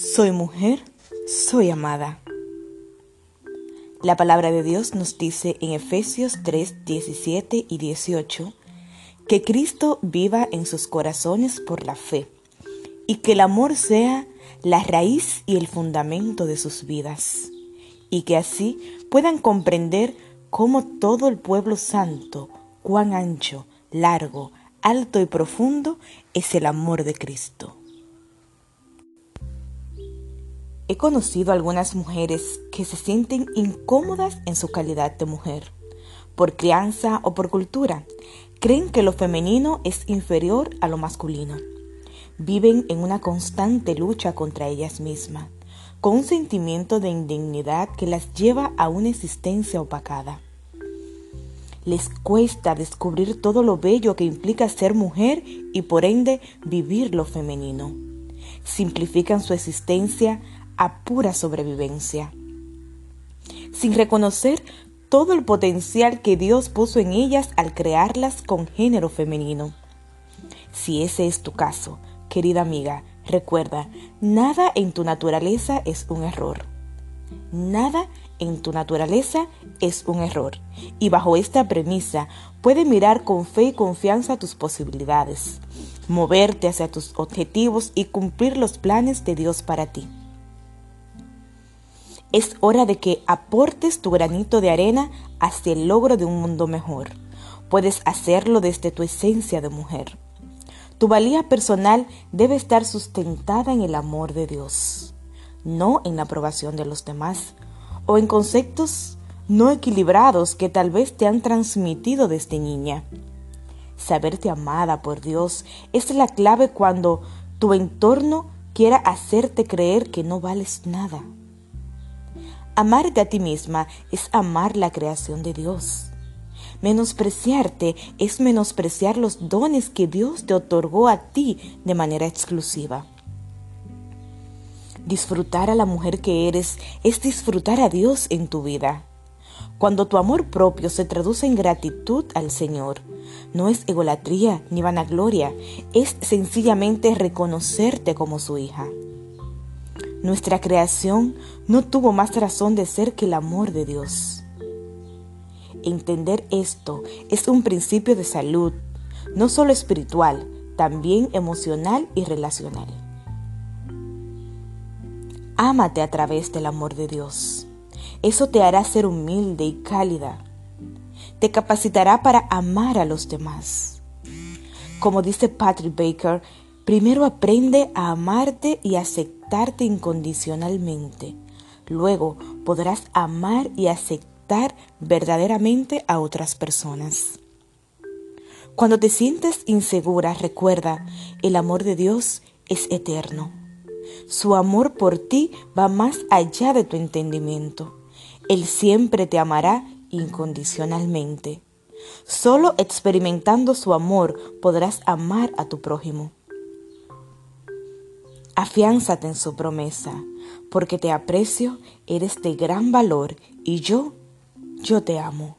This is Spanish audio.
Soy mujer, soy amada. La palabra de Dios nos dice en Efesios 3, 17 y 18 que Cristo viva en sus corazones por la fe y que el amor sea la raíz y el fundamento de sus vidas y que así puedan comprender cómo todo el pueblo santo, cuán ancho, largo, alto y profundo es el amor de Cristo. He conocido algunas mujeres que se sienten incómodas en su calidad de mujer, por crianza o por cultura. Creen que lo femenino es inferior a lo masculino. Viven en una constante lucha contra ellas mismas, con un sentimiento de indignidad que las lleva a una existencia opacada. Les cuesta descubrir todo lo bello que implica ser mujer y por ende vivir lo femenino. Simplifican su existencia a pura sobrevivencia, sin reconocer todo el potencial que Dios puso en ellas al crearlas con género femenino. Si ese es tu caso, querida amiga, recuerda, nada en tu naturaleza es un error. Nada en tu naturaleza es un error. Y bajo esta premisa, puedes mirar con fe y confianza tus posibilidades, moverte hacia tus objetivos y cumplir los planes de Dios para ti. Es hora de que aportes tu granito de arena hacia el logro de un mundo mejor. Puedes hacerlo desde tu esencia de mujer. Tu valía personal debe estar sustentada en el amor de Dios, no en la aprobación de los demás o en conceptos no equilibrados que tal vez te han transmitido desde niña. Saberte amada por Dios es la clave cuando tu entorno quiera hacerte creer que no vales nada. Amarte a ti misma es amar la creación de Dios. Menospreciarte es menospreciar los dones que Dios te otorgó a ti de manera exclusiva. Disfrutar a la mujer que eres es disfrutar a Dios en tu vida. Cuando tu amor propio se traduce en gratitud al Señor, no es egolatría ni vanagloria, es sencillamente reconocerte como su hija. Nuestra creación no tuvo más razón de ser que el amor de Dios. Entender esto es un principio de salud, no solo espiritual, también emocional y relacional. Ámate a través del amor de Dios. Eso te hará ser humilde y cálida. Te capacitará para amar a los demás. Como dice Patrick Baker, primero aprende a amarte y aceptar incondicionalmente. Luego podrás amar y aceptar verdaderamente a otras personas. Cuando te sientes insegura, recuerda, el amor de Dios es eterno. Su amor por ti va más allá de tu entendimiento. Él siempre te amará incondicionalmente. Solo experimentando su amor podrás amar a tu prójimo. Afiánzate en su promesa, porque te aprecio, eres de gran valor y yo, yo te amo.